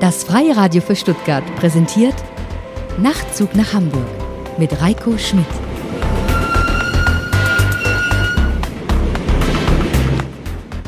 Das Freie Radio für Stuttgart präsentiert Nachtzug nach Hamburg mit Reiko Schmidt.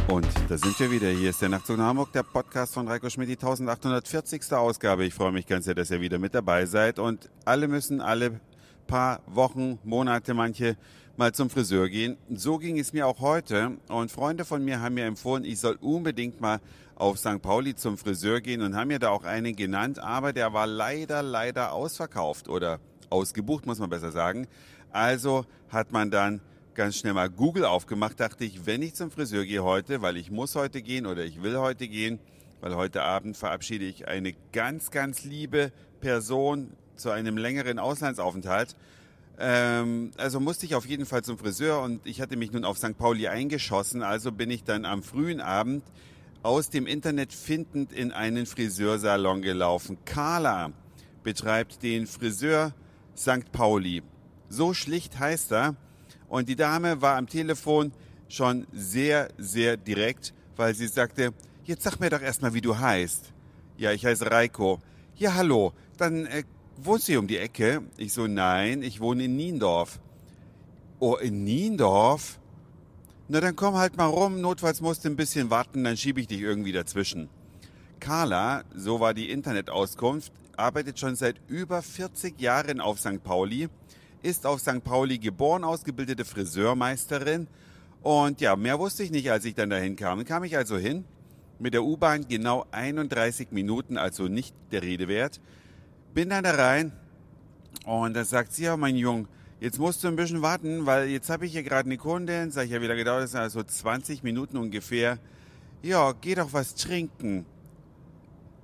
Und da sind wir wieder. Hier ist der Nachtzug nach Hamburg, der Podcast von Reiko Schmidt, die 1840. Ausgabe. Ich freue mich ganz sehr, dass ihr wieder mit dabei seid. Und alle müssen alle paar Wochen, Monate, manche mal zum Friseur gehen. So ging es mir auch heute. Und Freunde von mir haben mir empfohlen, ich soll unbedingt mal auf St. Pauli zum Friseur gehen und haben mir da auch einen genannt. Aber der war leider, leider ausverkauft oder ausgebucht, muss man besser sagen. Also hat man dann ganz schnell mal Google aufgemacht, dachte ich, wenn ich zum Friseur gehe heute, weil ich muss heute gehen oder ich will heute gehen, weil heute Abend verabschiede ich eine ganz, ganz liebe Person zu einem längeren Auslandsaufenthalt. Ähm, also musste ich auf jeden Fall zum Friseur und ich hatte mich nun auf St. Pauli eingeschossen, also bin ich dann am frühen Abend aus dem Internet findend in einen Friseursalon gelaufen. Carla betreibt den Friseur St. Pauli. So schlicht heißt er. Und die Dame war am Telefon schon sehr, sehr direkt, weil sie sagte, jetzt sag mir doch erstmal, wie du heißt. Ja, ich heiße Reiko. Ja, hallo, dann äh, wohnst du hier um die Ecke? Ich so, nein, ich wohne in Niendorf. Oh, in Niendorf? Na, dann komm halt mal rum, notfalls musst du ein bisschen warten, dann schiebe ich dich irgendwie dazwischen. Carla, so war die Internetauskunft, arbeitet schon seit über 40 Jahren auf St. Pauli ist auf St. Pauli geboren, ausgebildete Friseurmeisterin. Und ja, mehr wusste ich nicht, als ich dann dahin kam. Dann kam ich also hin, mit der U-Bahn genau 31 Minuten, also nicht der Rede wert. Bin dann da rein und da sagt sie, ja, mein Jung, jetzt musst du ein bisschen warten, weil jetzt habe ich hier gerade eine Kundin, sag ich ja, wieder gedauert, das sind also 20 Minuten ungefähr. Ja, geh doch was trinken.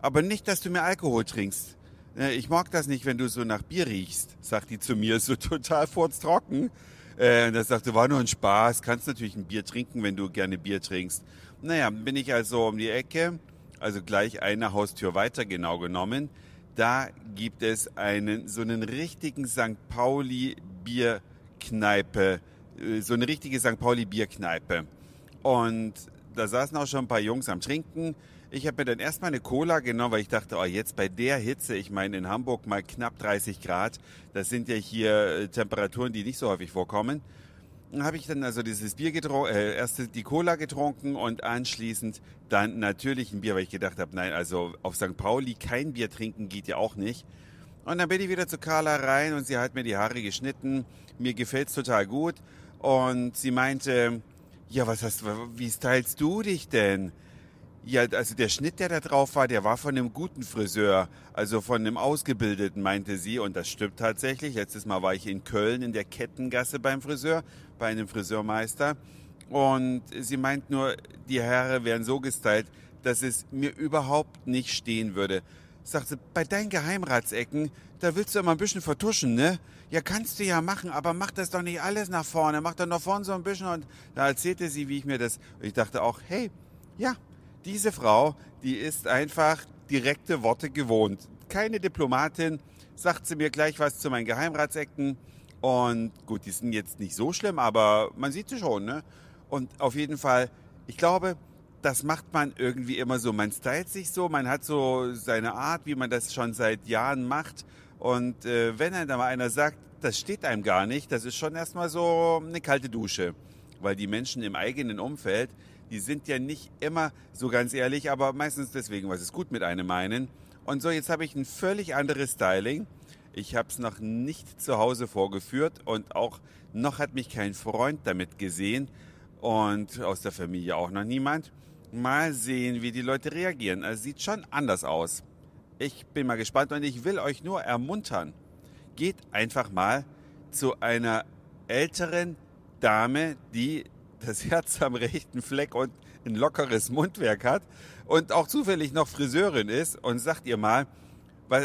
Aber nicht, dass du mir Alkohol trinkst. Äh, ich mag das nicht, wenn du so nach Bier riechst, sagt die zu mir, so total furztrocken. Äh, das sagte, war nur ein Spaß, kannst natürlich ein Bier trinken, wenn du gerne Bier trinkst. Naja, bin ich also um die Ecke, also gleich eine Haustür weiter genau genommen. Da gibt es einen, so einen richtigen St. Pauli Bierkneipe, äh, so eine richtige St. Pauli Bierkneipe. Und da saßen auch schon ein paar Jungs am Trinken. Ich habe mir dann erstmal eine Cola genommen, weil ich dachte, oh, jetzt bei der Hitze, ich meine in Hamburg mal knapp 30 Grad, das sind ja hier äh, Temperaturen, die nicht so häufig vorkommen. Dann habe ich dann also dieses Bier getrunken, äh, erst die Cola getrunken und anschließend dann natürlich ein Bier, weil ich gedacht habe, nein, also auf St. Pauli kein Bier trinken geht ja auch nicht. Und dann bin ich wieder zu Carla rein und sie hat mir die Haare geschnitten. Mir gefällt's total gut. Und sie meinte, ja, was hast, wie stylst du dich denn? Ja, also der Schnitt, der da drauf war, der war von einem guten Friseur, also von einem Ausgebildeten, meinte sie. Und das stimmt tatsächlich. Letztes Mal war ich in Köln in der Kettengasse beim Friseur, bei einem Friseurmeister. Und sie meint nur, die Haare wären so gestylt, dass es mir überhaupt nicht stehen würde. Sagte, bei deinen Geheimratsecken, da willst du immer ein bisschen vertuschen, ne? Ja, kannst du ja machen, aber mach das doch nicht alles nach vorne. Mach doch nach vorne so ein bisschen. Und da erzählte sie, wie ich mir das. Ich dachte auch, hey, ja, diese Frau, die ist einfach direkte Worte gewohnt. Keine Diplomatin, sagt sie mir gleich was zu meinen Geheimratsecken. Und gut, die sind jetzt nicht so schlimm, aber man sieht sie schon. Ne? Und auf jeden Fall, ich glaube, das macht man irgendwie immer so. Man stylt sich so, man hat so seine Art, wie man das schon seit Jahren macht. Und äh, wenn dann mal einer sagt, das steht einem gar nicht, das ist schon erstmal so eine kalte Dusche. Weil die Menschen im eigenen Umfeld, die sind ja nicht immer so ganz ehrlich, aber meistens deswegen, weil sie es gut mit einem meinen. Und so, jetzt habe ich ein völlig anderes Styling. Ich habe es noch nicht zu Hause vorgeführt und auch noch hat mich kein Freund damit gesehen und aus der Familie auch noch niemand. Mal sehen, wie die Leute reagieren. Also sieht schon anders aus. Ich bin mal gespannt und ich will euch nur ermuntern. Geht einfach mal zu einer älteren Dame, die das Herz am rechten Fleck und ein lockeres Mundwerk hat und auch zufällig noch Friseurin ist und sagt ihr mal,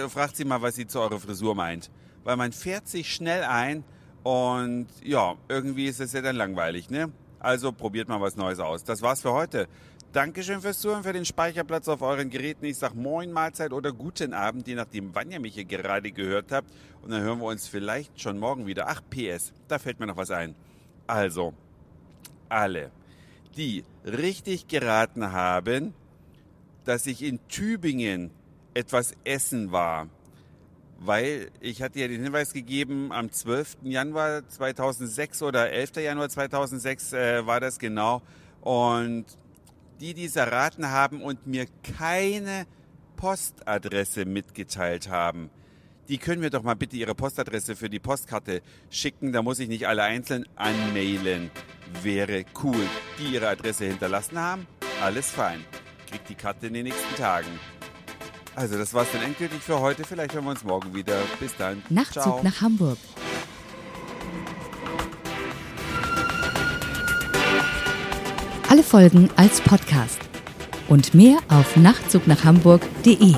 fragt sie mal, was sie zu eurer Frisur meint. Weil man fährt sich schnell ein und ja, irgendwie ist es ja dann langweilig, ne? Also probiert mal was Neues aus. Das war's für heute. Dankeschön fürs Zuhören, für den Speicherplatz auf euren Geräten. Ich sag Moin, Mahlzeit oder guten Abend, je nachdem, wann ihr mich hier gerade gehört habt. Und dann hören wir uns vielleicht schon morgen wieder. Ach, PS, da fällt mir noch was ein. Also, alle, die richtig geraten haben, dass ich in Tübingen etwas essen war. Weil ich hatte ja den Hinweis gegeben, am 12. Januar 2006 oder 11. Januar 2006 äh, war das genau. Und die, die es erraten haben und mir keine Postadresse mitgeteilt haben, die können mir doch mal bitte ihre Postadresse für die Postkarte schicken. Da muss ich nicht alle einzeln anmailen. Wäre cool. Die ihre Adresse hinterlassen haben, alles fein. Kriegt die Karte in den nächsten Tagen. Also, das war's dann endgültig für heute. Vielleicht hören wir uns morgen wieder. Bis dann. Nachtzug Ciao. nach Hamburg. Folgen als Podcast. Und mehr auf nachtzugnachhamburg.de.